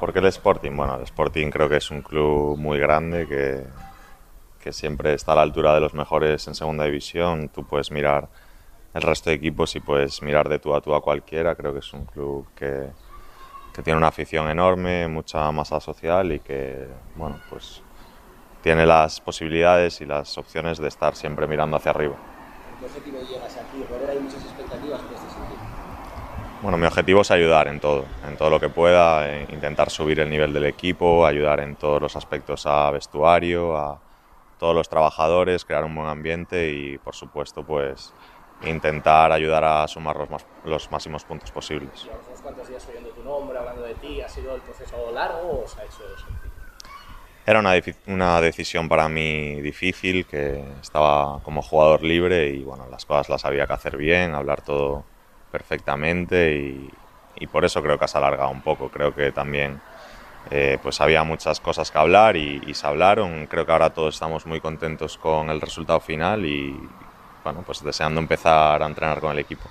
¿Por qué el Sporting? Bueno, el Sporting creo que es un club muy grande que, que siempre está a la altura de los mejores en segunda división. Tú puedes mirar el resto de equipos y puedes mirar de tú a tú a cualquiera. Creo que es un club que, que tiene una afición enorme, mucha masa social y que, bueno, pues tiene las posibilidades y las opciones de estar siempre mirando hacia arriba. ¿Qué objetivo llegas aquí? Hay muchas expectativas por este sentido. Bueno, mi objetivo es ayudar en todo, en todo lo que pueda, eh, intentar subir el nivel del equipo, ayudar en todos los aspectos a vestuario, a todos los trabajadores, crear un buen ambiente y, por supuesto, pues intentar ayudar a sumar los, más- los máximos puntos posibles. Llevamos unos cuantos días oyendo tu nombre, hablando de ti. ¿Ha sido el proceso largo o se ha hecho sencillo? Era una, una decisión para mí difícil, que estaba como jugador libre y bueno, las cosas las había que hacer bien, hablar todo perfectamente y, por eso creo que has alargado un poco. Creo que también eh, pues había muchas cosas que hablar y, y se hablaron. Creo que ahora todos estamos muy contentos con el resultado final y bueno, pues deseando empezar a entrenar con el equipo.